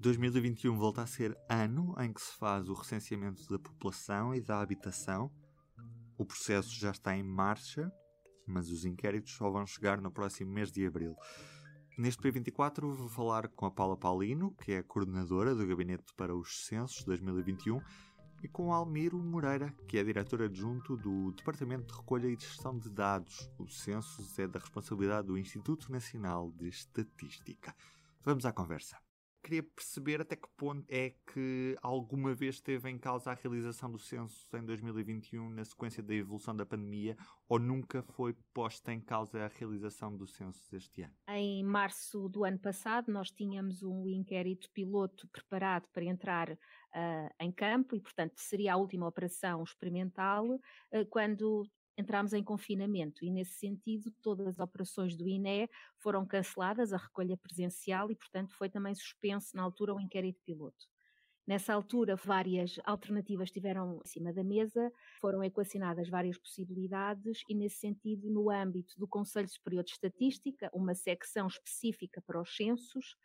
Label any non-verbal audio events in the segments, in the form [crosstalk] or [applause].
2021 volta a ser ano em que se faz o recenseamento da população e da habitação. O processo já está em marcha, mas os inquéritos só vão chegar no próximo mês de abril. Neste P24 vou falar com a Paula Paulino, que é a coordenadora do Gabinete para os Censos 2021, e com Almiro Moreira, que é diretor adjunto do Departamento de Recolha e Gestão de Dados. O censo é da responsabilidade do Instituto Nacional de Estatística. Vamos à conversa queria perceber até que ponto é que alguma vez esteve em causa a realização do censo em 2021 na sequência da evolução da pandemia ou nunca foi posta em causa a realização do censo este ano? Em março do ano passado, nós tínhamos um inquérito piloto preparado para entrar uh, em campo e, portanto, seria a última operação experimental uh, quando entramos em confinamento e, nesse sentido, todas as operações do INE foram canceladas, a recolha presencial, e, portanto, foi também suspenso na altura o inquérito piloto. Nessa altura, várias alternativas estiveram em cima da mesa, foram equacionadas várias possibilidades, e, nesse sentido, no âmbito do Conselho Superior de Estatística, uma secção específica para os censos,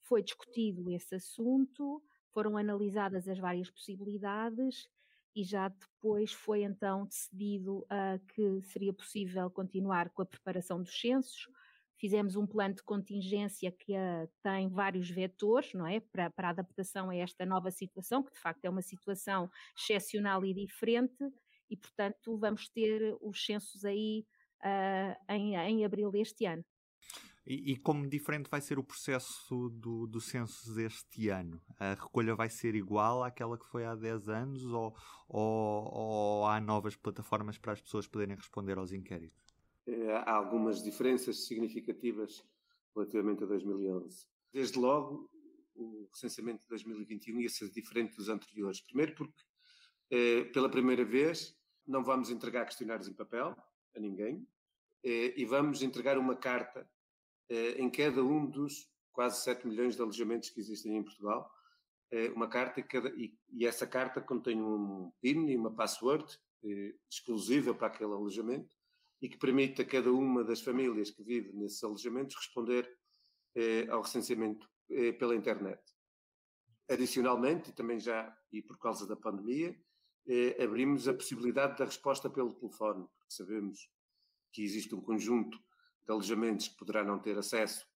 foi discutido esse assunto, foram analisadas as várias possibilidades e já depois foi então decidido uh, que seria possível continuar com a preparação dos censos. Fizemos um plano de contingência que uh, tem vários vetores, não é? Para, para a adaptação a esta nova situação, que de facto é uma situação excepcional e diferente, e portanto vamos ter os censos aí uh, em, em abril deste ano. E, e, como diferente vai ser o processo do, do censo deste ano? A recolha vai ser igual àquela que foi há 10 anos ou, ou, ou há novas plataformas para as pessoas poderem responder aos inquéritos? É, há algumas diferenças significativas relativamente a 2011. Desde logo, o recenseamento de 2021 ia ser diferente dos anteriores. Primeiro porque, eh, pela primeira vez, não vamos entregar questionários em papel a ninguém eh, e vamos entregar uma carta eh, em cada um dos quase 7 milhões de alojamentos que existem em Portugal, eh, uma carta cada, e, e, essa carta contém um PIN e uma password eh, exclusiva para aquele alojamento e que permite a cada uma das famílias que vive nesses alojamentos responder ao recenseamento pela internet. Adicionalmente, e também já, e por causa da pandemia, abrimos a possibilidade da resposta pelo telefone, porque sabemos que existe um conjunto de alojamentos que poderá não ter acesso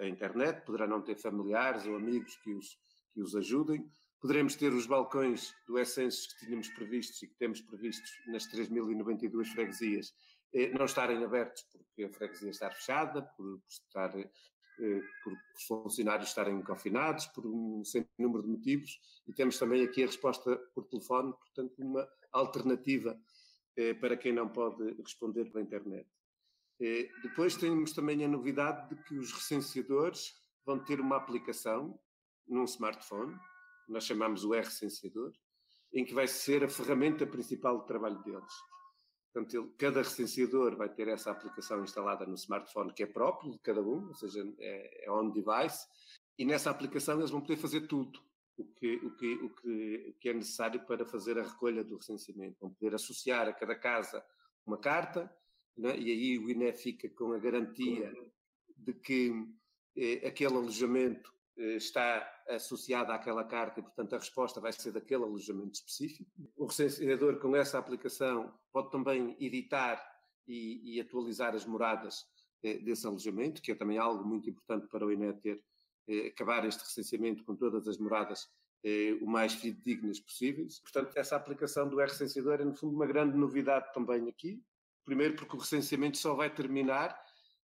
à internet, poderá não ter familiares ou amigos que os, que os ajudem. Poderemos ter os balcões do Essêncios que tínhamos previstos e que temos previstos nas 3.092 freguesias eh, não estarem abertos porque a freguesia está fechada, por, estar, eh, por funcionários estarem confinados, por um sem número de motivos, e temos também aqui a resposta por telefone, portanto, uma alternativa eh, para quem não pode responder pela internet. Eh, depois temos também a novidade de que os recenseadores vão ter uma aplicação num smartphone, nós chamamos o R-Recenseador, em que vai ser a ferramenta principal de trabalho deles. Portanto, ele, cada recenseador vai ter essa aplicação instalada no smartphone que é próprio de cada um, ou seja, é, é on-device, e nessa aplicação eles vão poder fazer tudo o que, o, que, o, que, o que é necessário para fazer a recolha do recenseamento. Vão poder associar a cada casa uma carta, é? e aí o INE fica com a garantia de que eh, aquele alojamento eh, está associado àquela carta e, portanto, a resposta vai ser daquele alojamento específico. O recenseador, com essa aplicação, pode também editar e, e atualizar as moradas eh, desse alojamento, que é também algo muito importante para o INE ter, eh, acabar este recenseamento com todas as moradas eh, o mais fidedignas possíveis. Portanto, essa aplicação do R-Recenseador é, no fundo, uma grande novidade também aqui, Primeiro, porque o recenseamento só vai terminar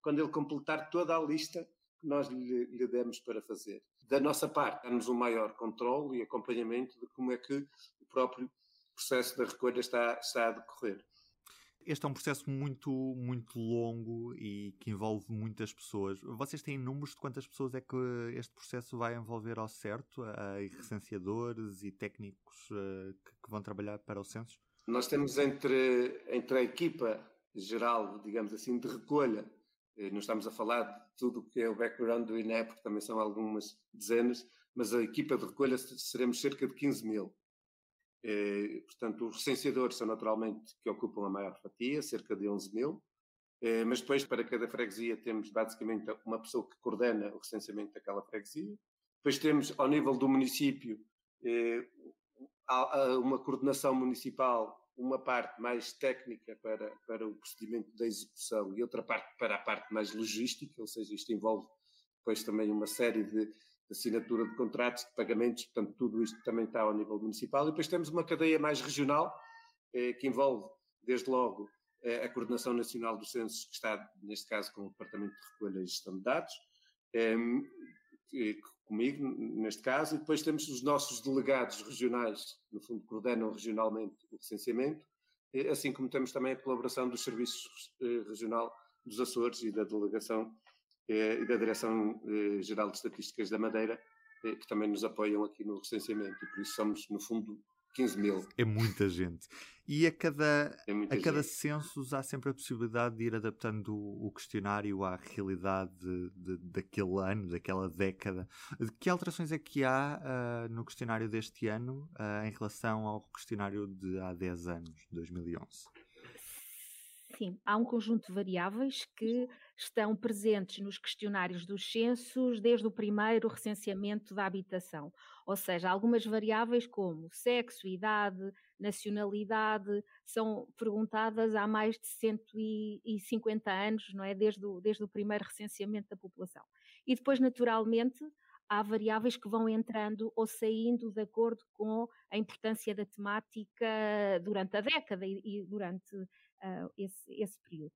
quando ele completar toda a lista que nós lhe, lhe demos para fazer. Da nossa parte, dá-nos um maior controle e acompanhamento de como é que o próprio processo da recolha está, está a decorrer. Este é um processo muito, muito longo e que envolve muitas pessoas. Vocês têm números de quantas pessoas é que este processo vai envolver ao certo? A recenseadores e técnicos que, que, vão trabalhar para o censo? Nós temos entre, entre a equipa geral, digamos assim, de recolha, eh, não estamos a falar de tudo o que é o background do INEP, porque também são algumas dezenas, mas a equipa de recolha seremos cerca de 15 mil. Eh, portanto, os recenseadores são naturalmente que ocupam a maior fatia, cerca de 11 mil, eh, mas depois para cada freguesia temos basicamente uma pessoa que coordena o recenseamento daquela freguesia. Depois temos ao nível do município uma coordenação municipal, uma parte mais técnica para, para o procedimento da execução e outra parte para a parte mais logística, ou seja, isto envolve depois também uma série de, assinatura de contratos, de pagamentos, portanto, tudo isto também está ao nível municipal. E depois temos uma cadeia mais regional, eh, que envolve, desde logo, eh, a Coordenação Nacional dos Censos, que está, neste caso, com o Departamento de Recolha e Gestão de Dados, eh, comigo, neste caso, e depois temos os nossos delegados regionais, no fundo, coordenam regionalmente o recenseamento, eh, assim como temos também a colaboração dos Serviços eh, Regional dos Açores e da Delegação eh, e da Direção-Geral de Estatísticas da Madeira, que também nos apoiam aqui no recenseamento, e por isso somos, no fundo, 15 mil. É muita gente. E a cada, é a cada census há sempre a possibilidade de ir adaptando o, questionário à realidade de, de, daquele ano, daquela década. De que alterações é que há uh, no questionário deste ano uh, em relação ao questionário de há 10 anos, 2011? Sim, há um conjunto de variáveis que estão presentes nos questionários dos censos desde o primeiro recenseamento da habitação. Ou seja, algumas variáveis como sexo, idade, nacionalidade são perguntadas há mais de 150 anos, não é? Desde o, desde o primeiro recenseamento da população. E depois, naturalmente, há variáveis que vão entrando ou saindo de acordo com a importância da temática durante a década e, e durante uh, esse, esse período.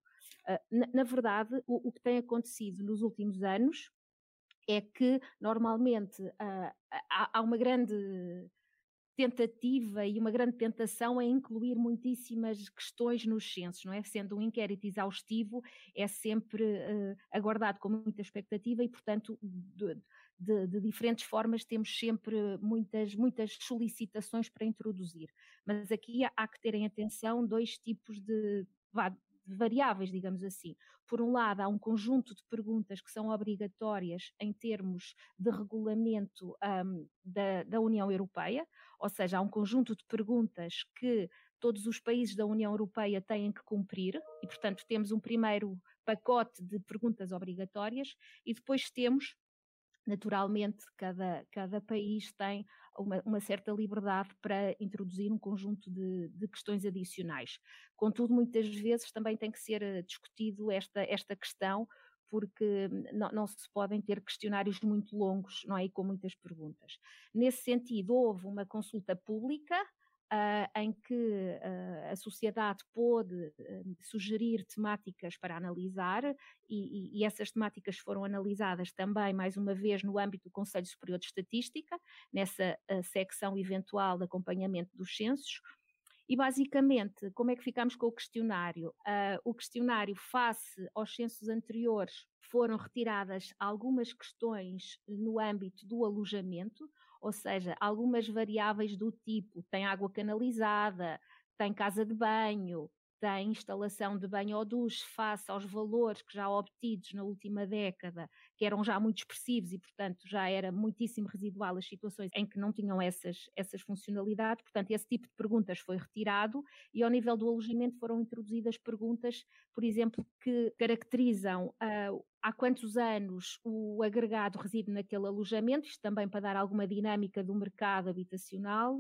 Ah, na, na, verdade, o, o, que tem acontecido nos últimos anos é que normalmente uh, há, há, uma grande tentativa e uma grande tentação em incluir muitíssimas questões nos censos, não é? Sendo um inquérito exaustivo, é sempre uh, aguardado com muita expectativa e, portanto, de, de, diferentes formas temos sempre muitas, muitas solicitações para introduzir. Mas aqui há, que terem atenção dois tipos de, variáveis, digamos assim. Por um lado, há um conjunto de perguntas que são obrigatórias em termos de regulamento um, da, da União Europeia, ou seja, há um conjunto de perguntas que todos os países da União Europeia têm que cumprir, e, portanto, temos um primeiro pacote de perguntas obrigatórias, e depois temos naturalmente cada, cada país tem uma, uma, certa liberdade para introduzir um conjunto de, de, questões adicionais. Contudo, muitas vezes também tem que ser eh, discutido esta, esta questão, porque não, não, se podem ter questionários muito longos, não é? E com muitas perguntas. Nesse sentido, houve uma consulta pública uh, em que uh, a sociedade pôde uh, sugerir temáticas para analisar, e, e, essas temáticas foram analisadas também, mais uma vez, no âmbito do Conselho Superior de Estatística, nessa secção eventual de acompanhamento dos censos. E basicamente, como é que ficamos com o questionário? Uh, o questionário, face aos censos anteriores, foram retiradas algumas questões no âmbito do alojamento, ou seja, algumas variáveis do tipo tem água canalizada, tem casa de banho, tem instalação de banho ou duche face aos valores que já obtidos na última década, que eram já muito expressivos e, portanto, já era muitíssimo residual as situações em que não tinham essas, essas funcionalidades. Portanto, esse tipo de perguntas foi retirado e, ao nível do alojamento, foram introduzidas perguntas, por exemplo, que caracterizam uh, há quantos anos o agregado reside naquele alojamento, isto também para dar alguma dinâmica do mercado habitacional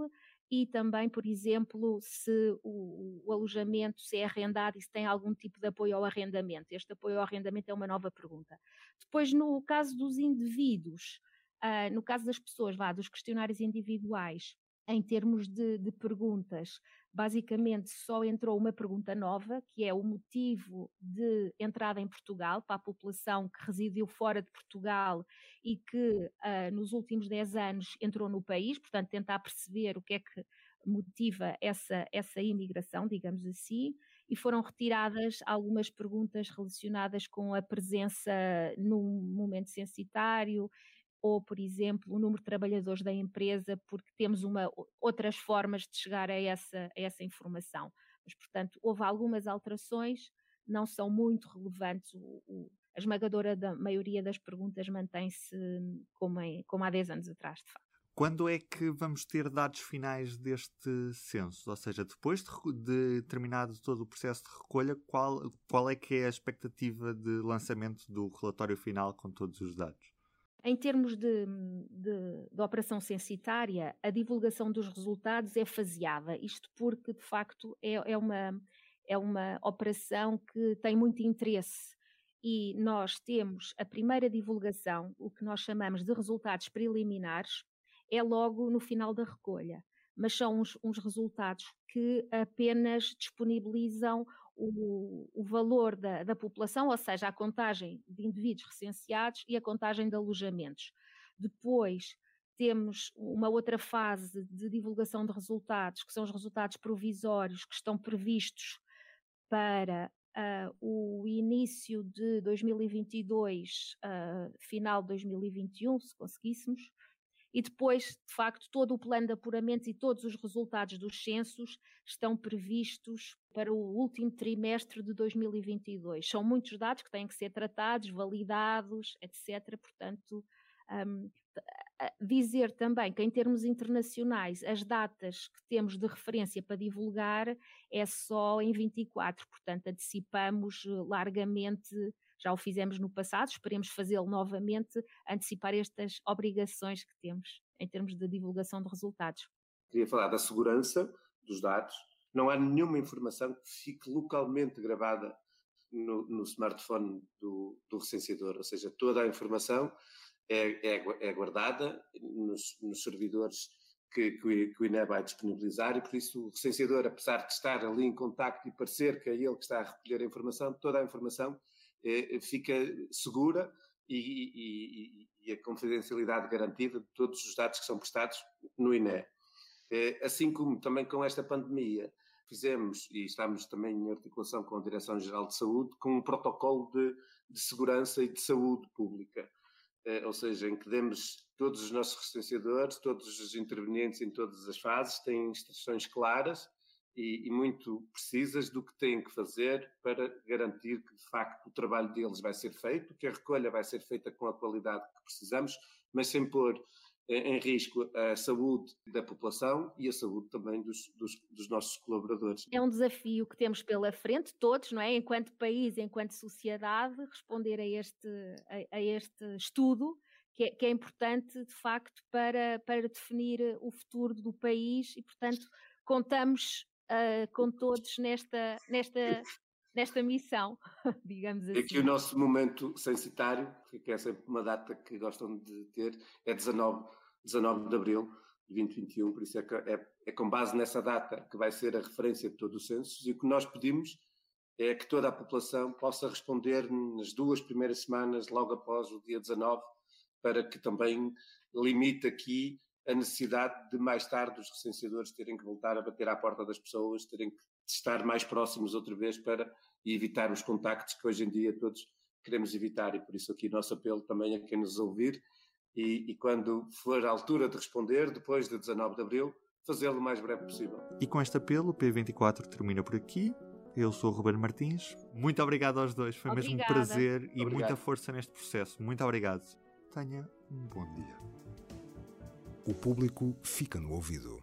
e também, por exemplo, se o, o, alojamento se é arrendado e se tem algum tipo de apoio ao arrendamento. Este apoio ao arrendamento é uma nova pergunta. Depois, no caso dos indivíduos, uh, no caso das pessoas, vá, dos questionários individuais, em termos de, de, perguntas, basicamente só entrou uma pergunta nova, que é o motivo de entrada em Portugal para a população que residiu fora de Portugal e que uh, nos últimos 10 anos entrou no país, portanto, tentar perceber o que é que motiva essa, essa imigração, digamos assim, e foram retiradas algumas perguntas relacionadas com a presença num momento censitário ou, por exemplo, o número de trabalhadores da empresa, porque temos uma, outras formas de chegar a essa, a essa informação. Mas, portanto, houve algumas alterações, não são muito relevantes. O, o, a esmagadora da maioria das perguntas mantém-se como, como há 10 anos atrás, de facto. Quando é que vamos ter dados finais deste censo? Ou seja, depois de, de, terminado todo o processo de recolha, qual, qual é que é a expectativa de lançamento do relatório final com todos os dados? Em termos de, de, de, operação censitária, a divulgação dos resultados é faseada, isto porque, de facto, é, é, uma, é uma operação que tem muito interesse. E nós temos a primeira divulgação, o que nós chamamos de resultados preliminares, é logo no final da recolha, mas são uns, uns resultados que apenas disponibilizam o, o valor da, da, população, ou seja, a contagem de indivíduos recenseados e a contagem de alojamentos. Depois temos uma outra fase de divulgação de resultados, que são os resultados provisórios que estão previstos para uh, o início de 2022, uh, final de 2021, se conseguíssemos, e depois, de facto, todo o plano de apuramento e todos os resultados dos censos estão previstos para o último trimestre de 2022. São muitos dados que têm que ser tratados, validados, etc. Portanto, um, dizer também que, em termos internacionais, as datas que temos de referência para divulgar é só em 24, portanto, antecipamos eh, largamente já o fizemos no passado, esperemos fazê-lo novamente, antecipar estas obrigações que temos em termos de divulgação de resultados. Queria falar da segurança dos dados. Não há nenhuma informação que fique localmente gravada no, no smartphone do, do, recenseador, ou seja, toda a informação é, é, é guardada nos, nos servidores que, que, o INE vai disponibilizar e por isso o recenseador, apesar de estar ali em contacto e parecer que é ele que está a recolher a informação, toda a informação eh, fica segura e, e, e, a confidencialidade garantida de todos os dados que são prestados no INE. Eh, assim como também com esta pandemia fizemos, e estamos também em articulação com a Direção-Geral de Saúde, com um protocolo de, de segurança e de saúde pública. Eh, ou seja, em que demos todos os nossos recenseadores, todos os intervenientes em todas as fases, têm instruções claras e, e, muito precisas do que têm que fazer para garantir que, de facto, o trabalho deles vai ser feito, que a recolha vai ser feita com a qualidade que precisamos, mas sem pôr em risco a saúde da população e a saúde também dos, dos, dos, nossos colaboradores. É um desafio que temos pela frente, todos, não é? Enquanto país, enquanto sociedade, responder a este, a, a este estudo. Que é, que é, importante, de facto, para, para definir o futuro do país e, portanto, contamos uh, com todos nesta, nesta, nesta missão, [laughs] digamos assim. Aqui o nosso momento censitário, que é sempre uma data que gostam de ter, é 19, 19 de abril de 2021, por isso é, é, é com base nessa data que vai ser a referência de todos os censos e o que nós pedimos é que toda a população possa responder nas duas primeiras semanas, logo após o dia 19, para que também limite aqui a necessidade de mais tarde os recenseadores terem que voltar a bater à porta das pessoas, terem que estar mais próximos outra vez para evitar os contactos que hoje em dia todos queremos evitar e por isso aqui o nosso apelo também a quem nos ouvir e, e quando for a altura de responder, depois de 19 de Abril, fazê-lo o mais breve possível. E com este apelo, o P24 termina por aqui. Eu sou o Ruben Martins. Muito obrigado aos dois. Foi Obrigada. mesmo um prazer e obrigado. muita força neste processo. Muito obrigado. Tenha um bom dia o público fica no ouvido.